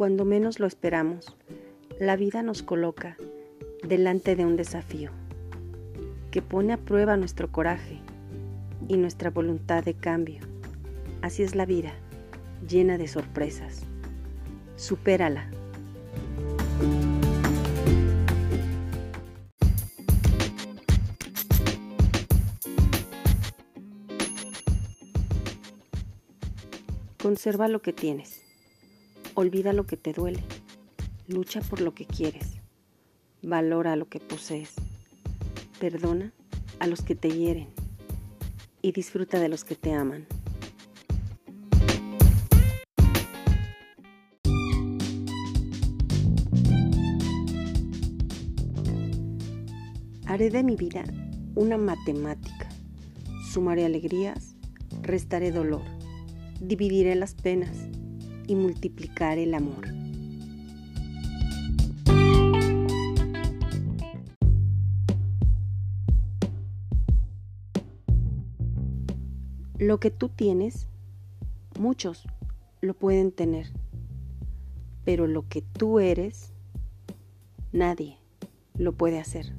Cuando menos lo esperamos, la vida nos coloca delante de un desafío que pone a prueba nuestro coraje y nuestra voluntad de cambio. Así es la vida, llena de sorpresas. Supérala. Conserva lo que tienes. Olvida lo que te duele. Lucha por lo que quieres. Valora lo que posees. Perdona a los que te hieren. Y disfruta de los que te aman. Haré de mi vida una matemática. Sumaré alegrías, restaré dolor dividiré las penas y multiplicaré el amor. Lo que tú tienes, muchos lo pueden tener, pero lo que tú eres, nadie lo puede hacer.